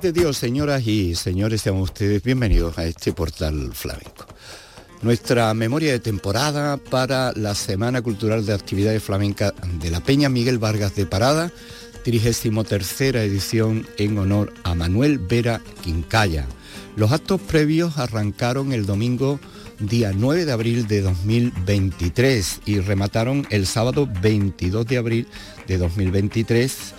de Dios, señoras y señores, sean ustedes bienvenidos a este portal flamenco. Nuestra memoria de temporada para la Semana Cultural de Actividades Flamencas de la Peña Miguel Vargas de Parada, 33 edición en honor a Manuel Vera Quincaya. Los actos previos arrancaron el domingo día 9 de abril de 2023 y remataron el sábado 22 de abril de 2023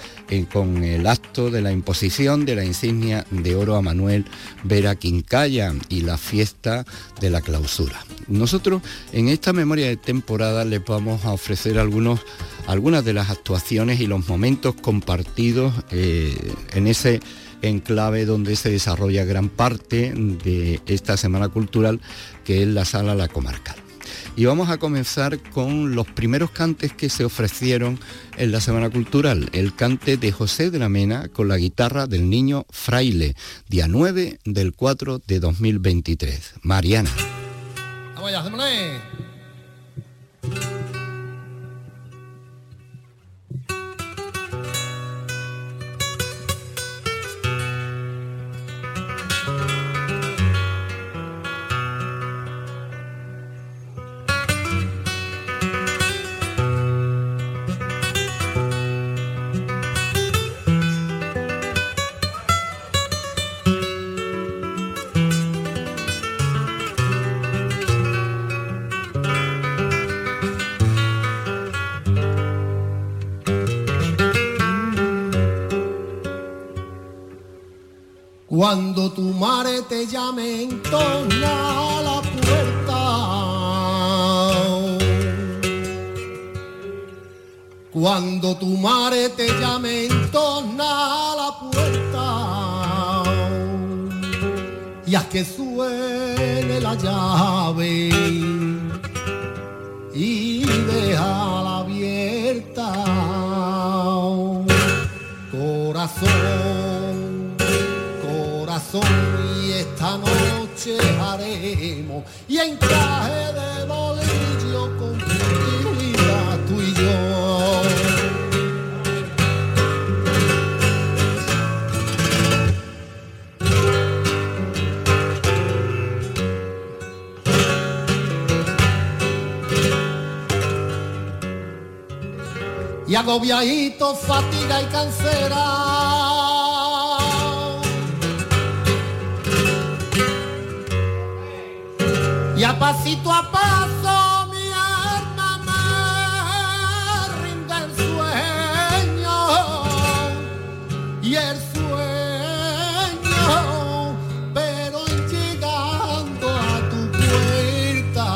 con el acto de la imposición de la insignia de oro a Manuel Vera Quincaya y la fiesta de la clausura. Nosotros en esta memoria de temporada les vamos a ofrecer algunas de las actuaciones y los momentos compartidos eh, en ese enclave donde se desarrolla gran parte de esta Semana Cultural que es la Sala La Comarcal. Y vamos a comenzar con los primeros cantes que se ofrecieron en la Semana Cultural. El cante de José de la Mena con la guitarra del niño Fraile, día 9 del 4 de 2023. Mariana. Vamos allá, Cuando tu madre te llame, entona la puerta. Cuando tu madre te llame, entona la puerta. Y haz que suene la llave y déjala abierta. Corazón y esta noche haremos y encaje de bolillo con tú y yo. Y agobiadito, fatiga y cansera y a pasito a paso mi alma me rinde el sueño. Y el sueño pero llegando a tu puerta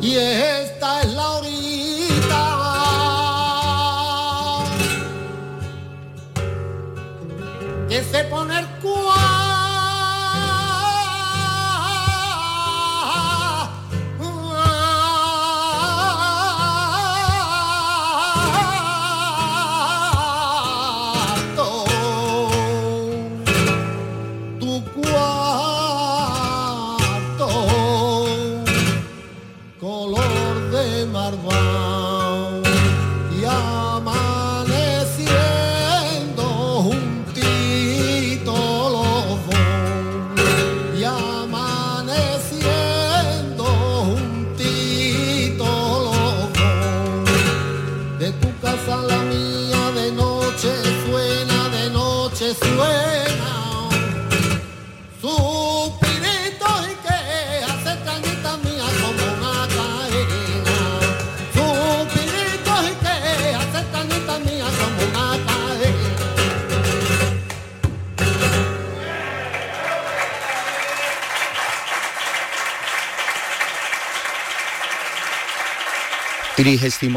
Y esta es la orillita que se pone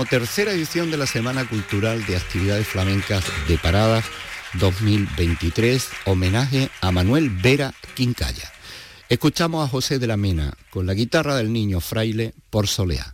tercera edición de la Semana Cultural de Actividades Flamencas de Paradas 2023, homenaje a Manuel Vera Quincalla. Escuchamos a José de la Mena con la guitarra del niño fraile por Soleá.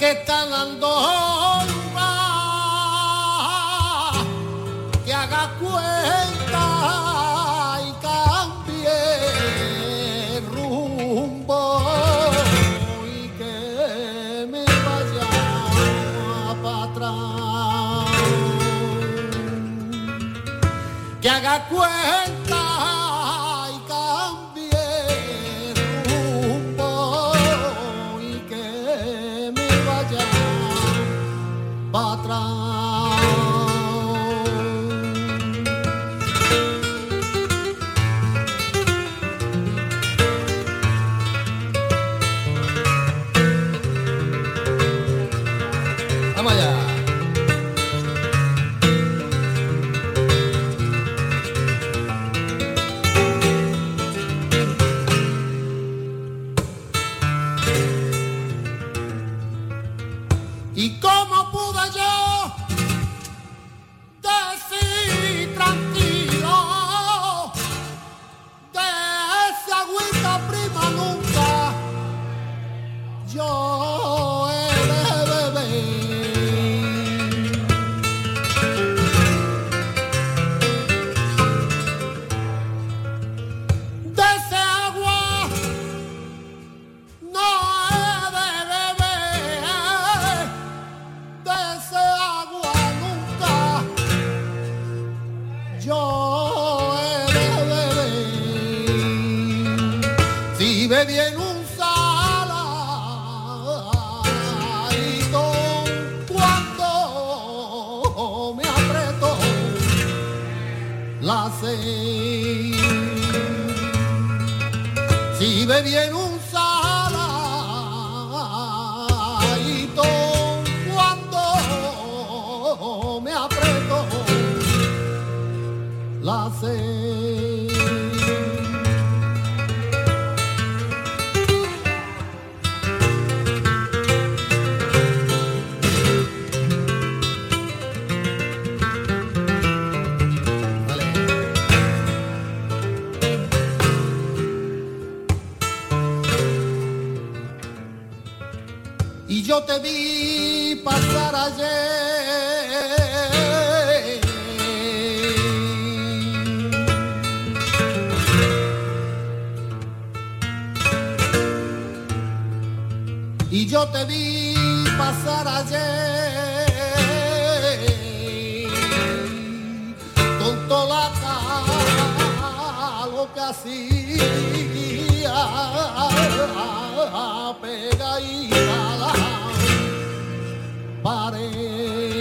que está dando honra, que haga cuenta y cambie rumbo y que me vaya para atrás, que haga cuenta. y yo te vi pasar ayer con toda la lo que hacía pegadita a la pared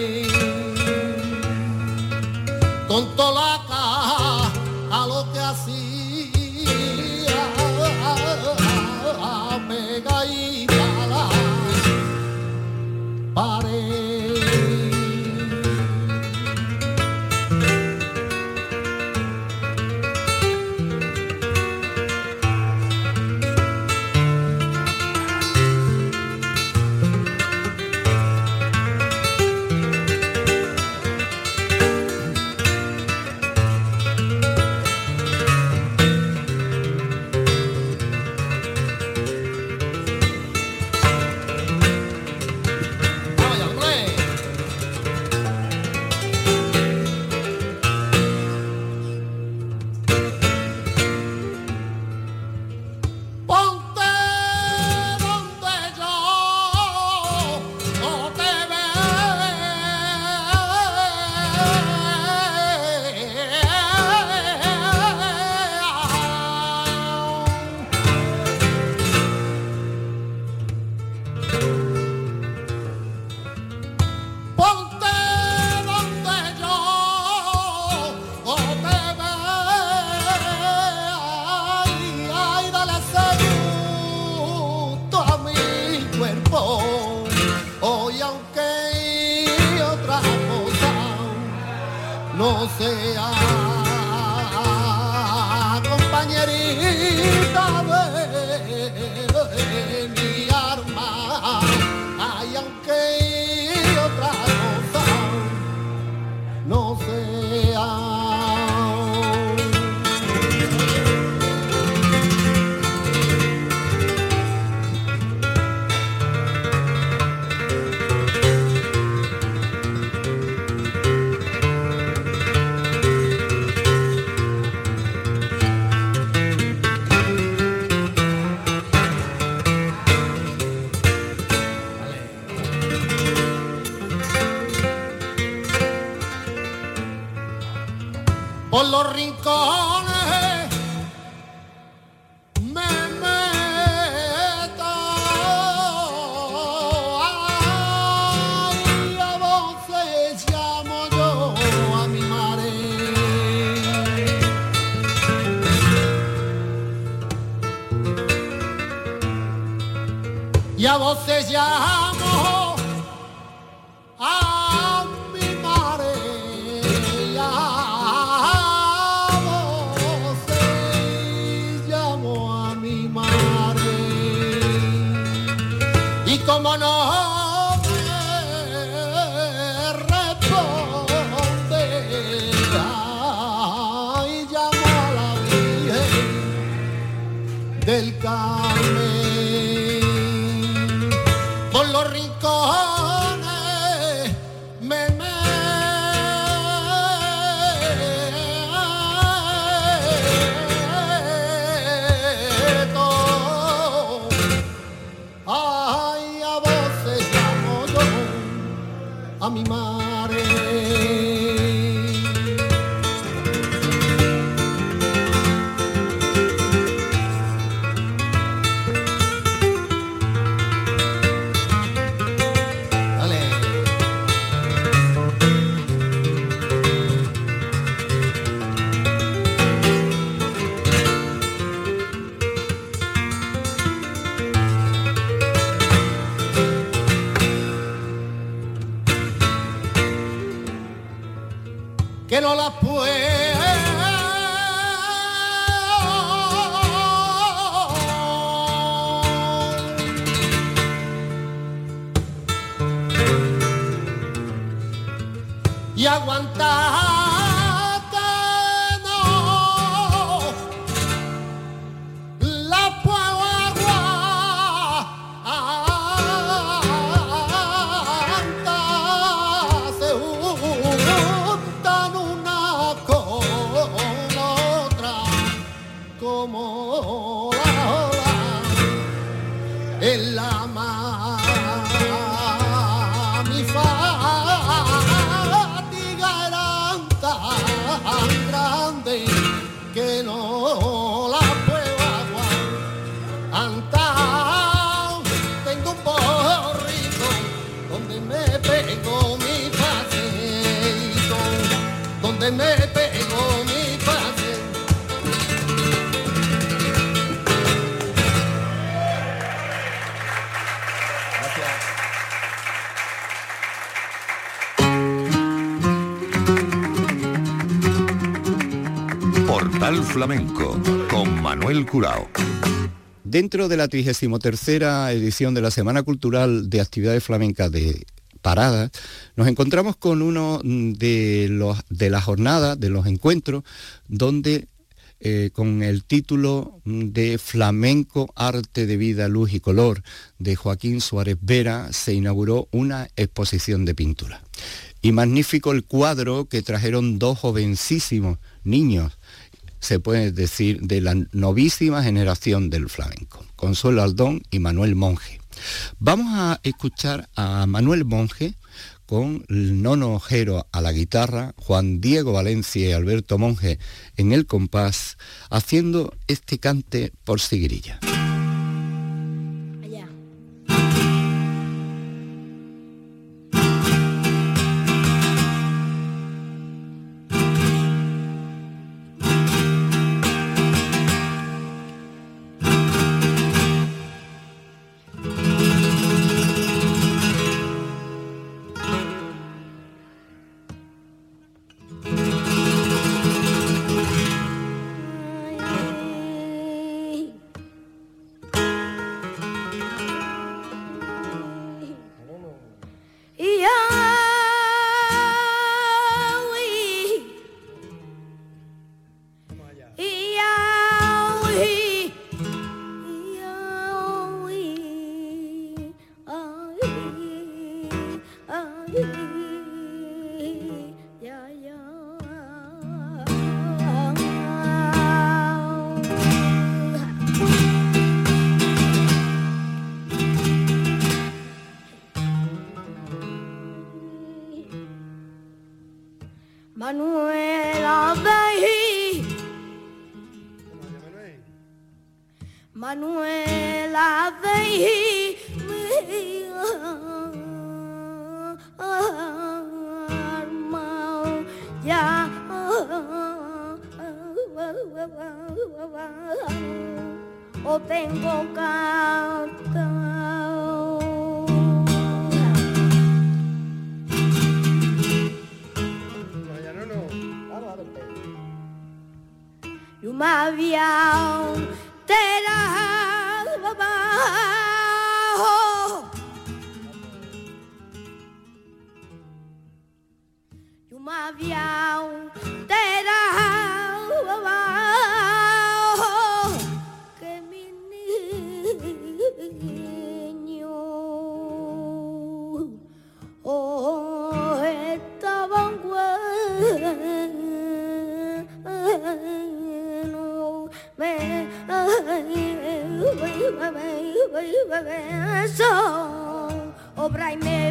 Yeah. Del Carmen. Por los donde me pego mi paseito Portal Flamenco con Manuel Curao. Dentro de la 33 edición de la Semana Cultural de Actividades Flamencas de Parada, nos encontramos con uno de, los, de las jornadas, de los encuentros, donde eh, con el título de Flamenco, Arte de Vida, Luz y Color de Joaquín Suárez Vera se inauguró una exposición de pintura. Y magnífico el cuadro que trajeron dos jovencísimos niños, se puede decir, de la novísima generación del flamenco, Consuelo Aldón y Manuel Monje. Vamos a escuchar a Manuel Monje con el Nono Ojero a la guitarra, Juan Diego Valencia y Alberto Monje en el compás, haciendo este cante por sigrilla. obra y me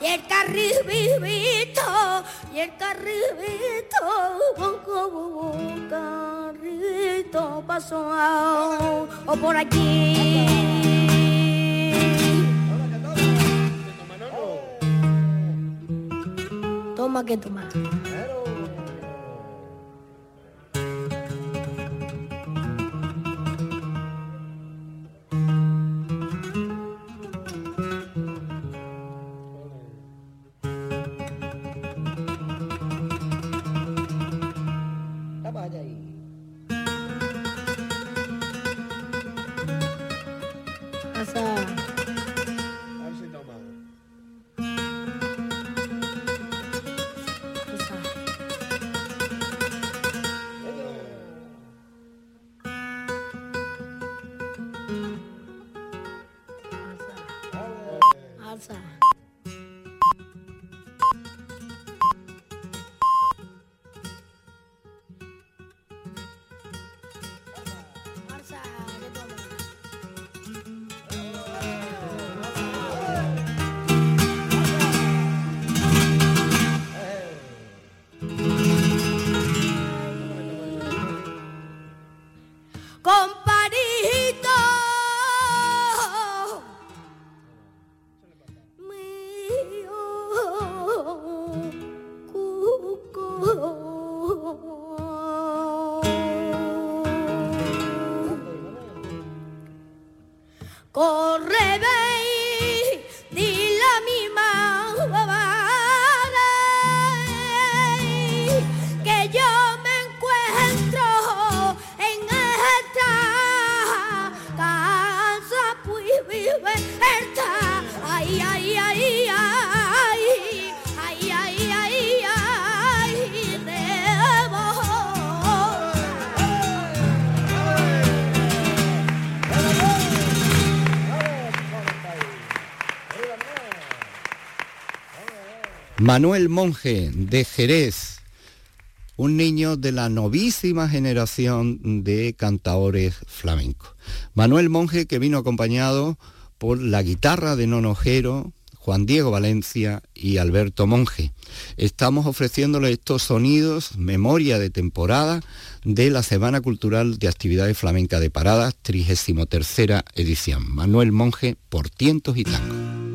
y el carribito, y el carribito, buco, carrito pasó o por aquí. Toma que toma. Manuel Monje de Jerez, un niño de la novísima generación de cantaores flamencos. Manuel Monje que vino acompañado por la guitarra de Nonojero, Juan Diego Valencia y Alberto Monje. Estamos ofreciéndole estos sonidos, memoria de temporada de la Semana Cultural de Actividades Flamenca de Paradas, 33 edición. Manuel Monje por tientos y tangos.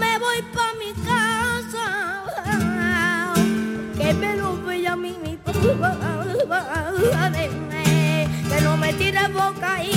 me voy pa' mi casa, que me lo vea a mí mi padre, que no me tire boca y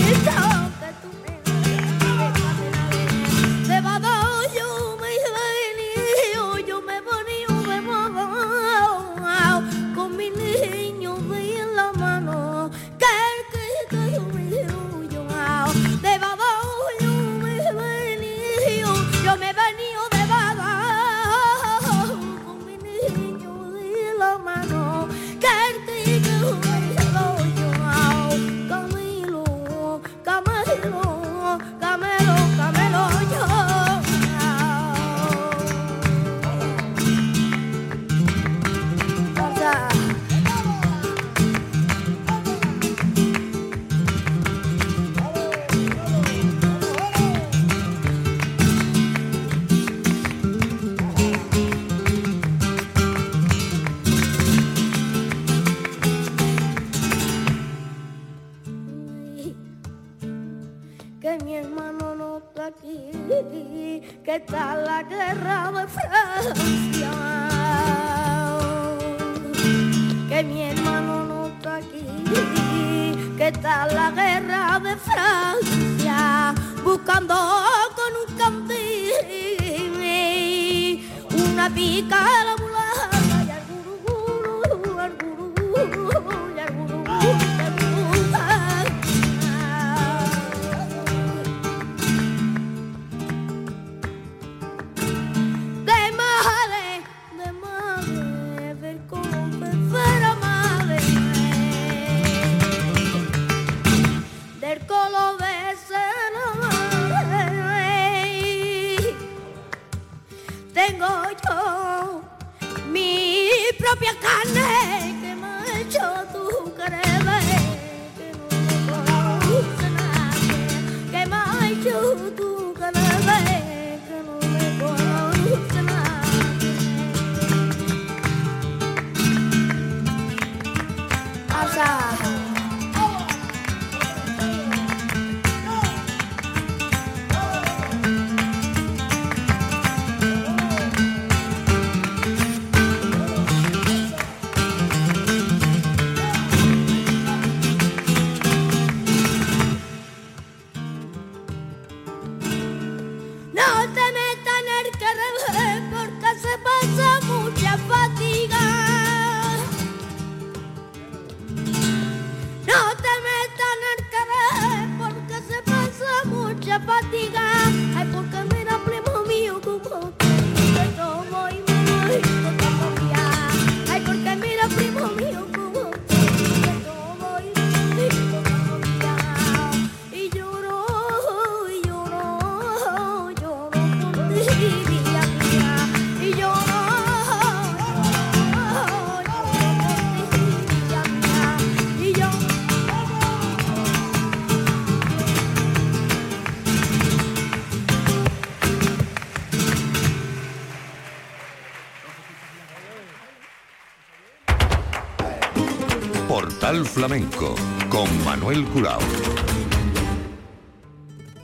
Flamenco con Manuel Curao.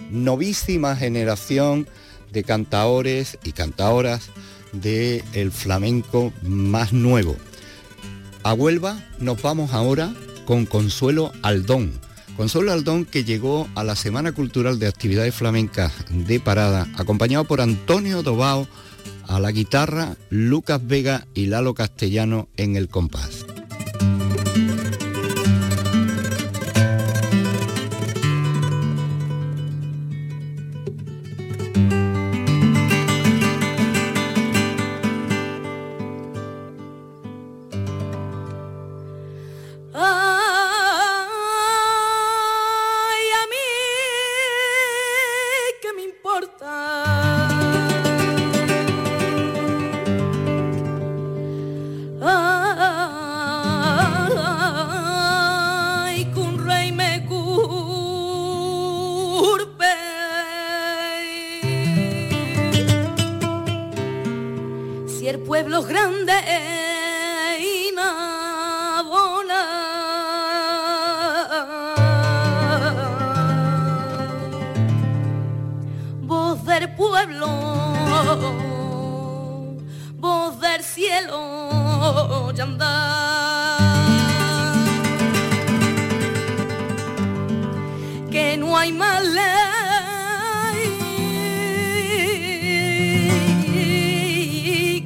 Novísima generación de cantaores y cantaoras del el flamenco más nuevo. A Huelva nos vamos ahora con Consuelo Aldón. Consuelo Aldón que llegó a la Semana Cultural de Actividades Flamencas de Parada, acompañado por Antonio Dobao a la guitarra, Lucas Vega y Lalo Castellano en el compás.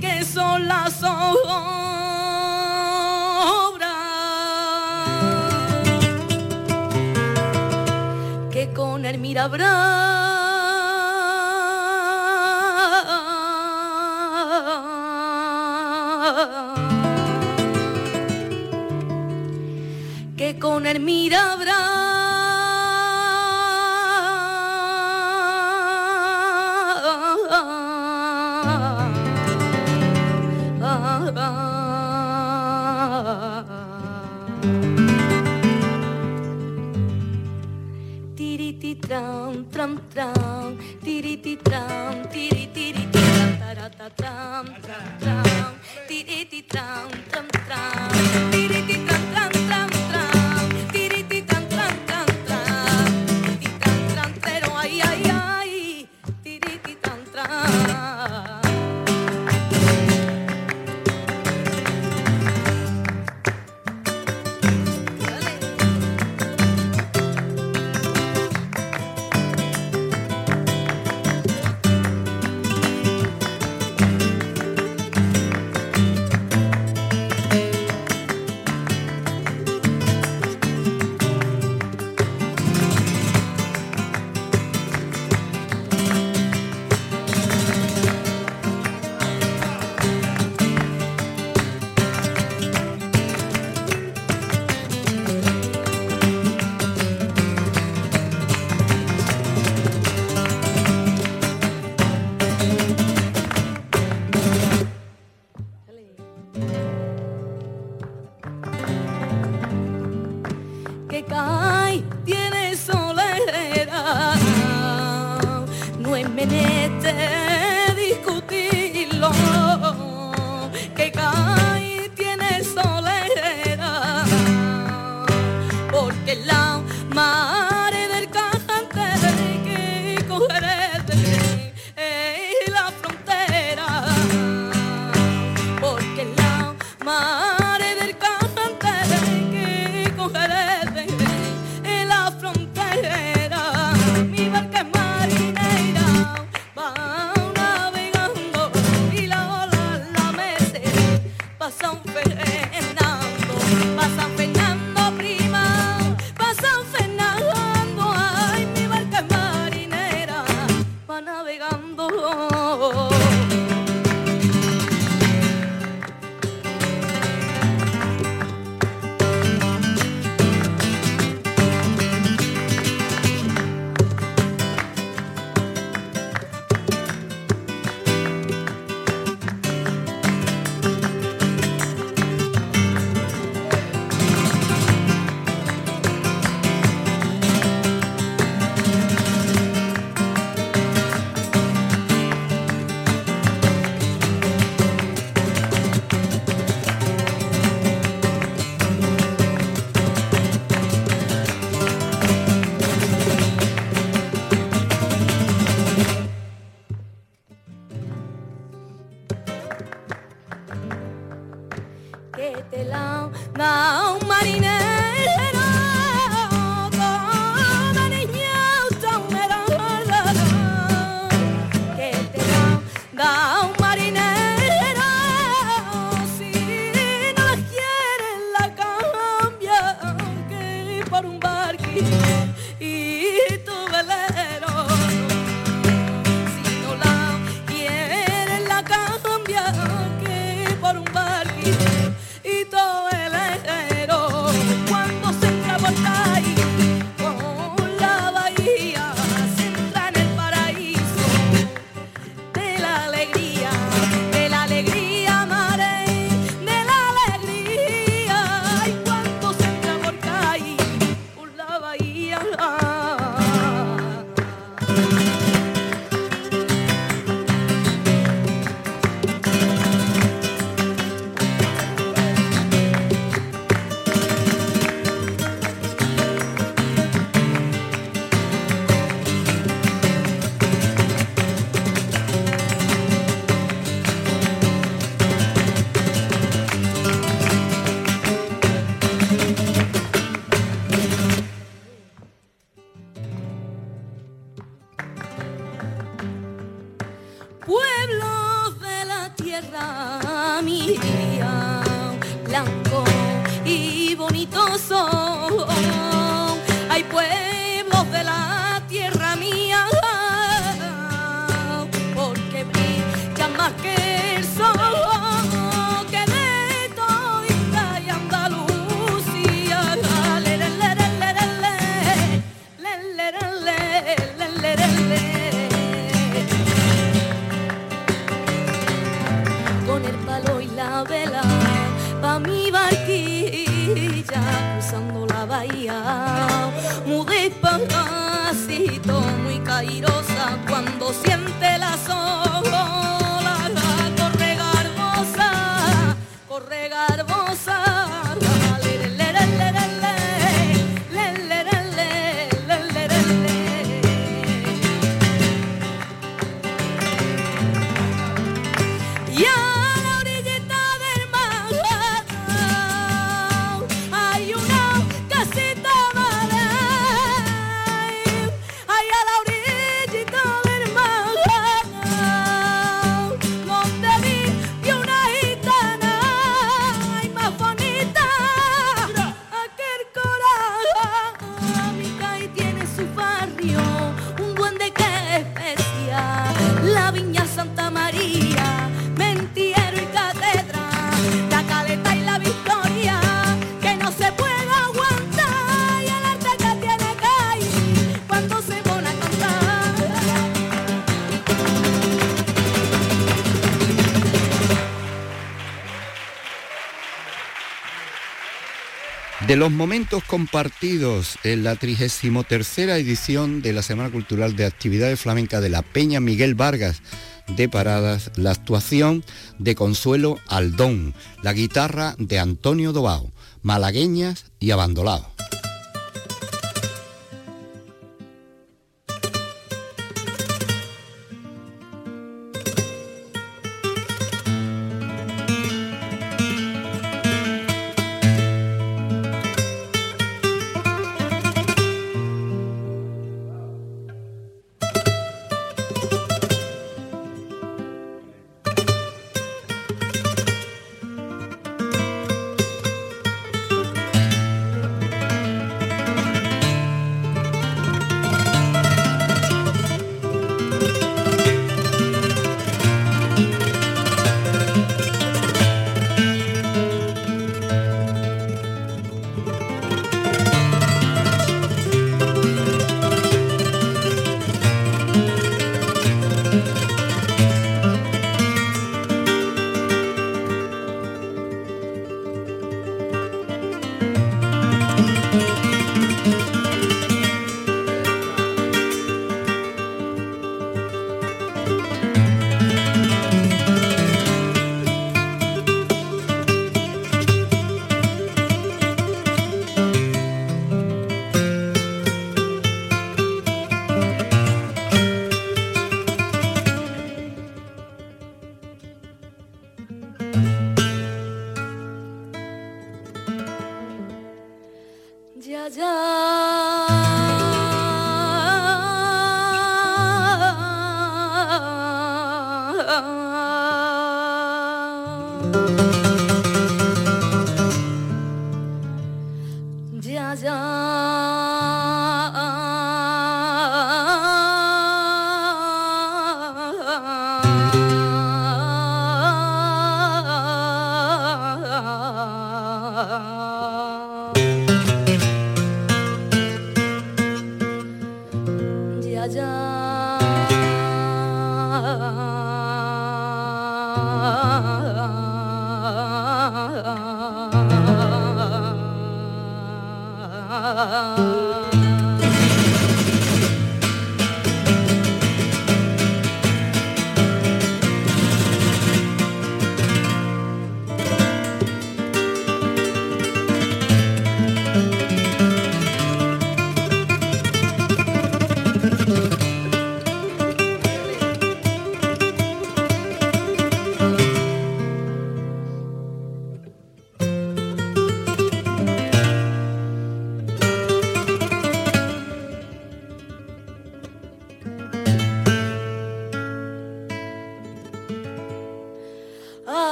Que son las obras que con el mira que con el mira tam, tiri tiri tam, tarata tam, tam, tiri tiri tam, tam tam. song De los momentos compartidos en la 33 edición de la Semana Cultural de Actividades Flamencas de la Peña Miguel Vargas de Paradas, la actuación de Consuelo Aldón, la guitarra de Antonio Dobao, malagueñas y abandolados. जा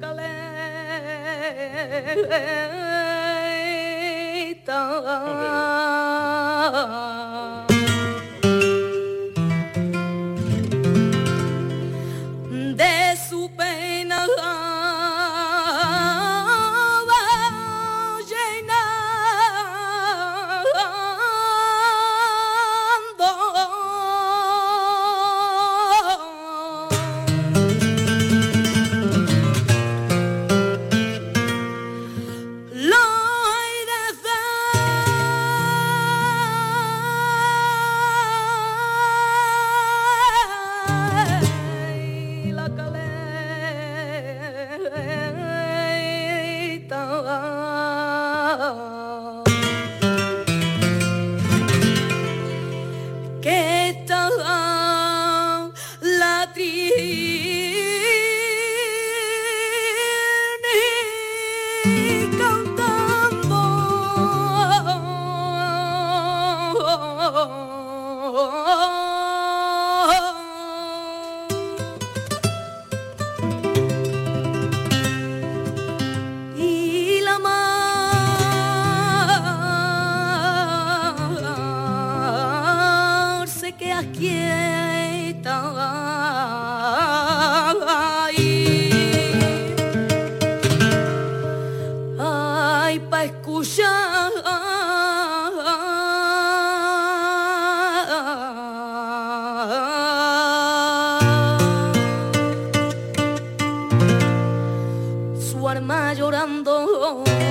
Galeta. Granada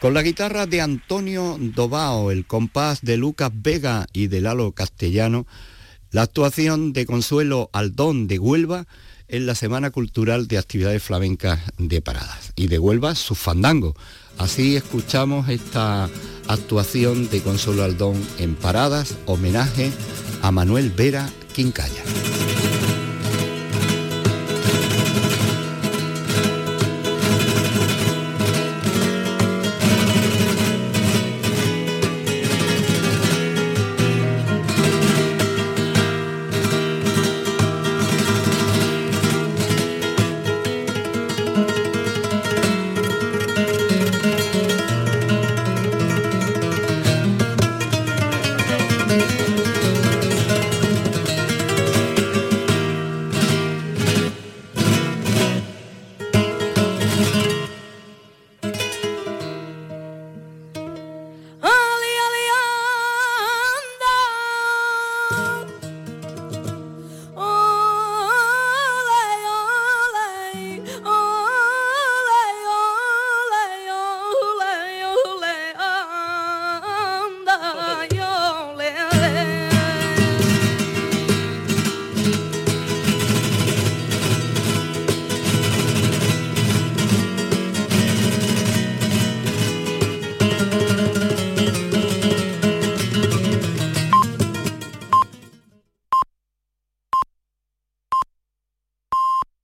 Con la guitarra de Antonio Dobao, el compás de Lucas Vega y de Lalo Castellano, la actuación de Consuelo Aldón de Huelva en la Semana Cultural de Actividades Flamencas de Paradas. Y de Huelva su fandango. Así escuchamos esta actuación de Consuelo Aldón en Paradas, homenaje a Manuel Vera Quincaya.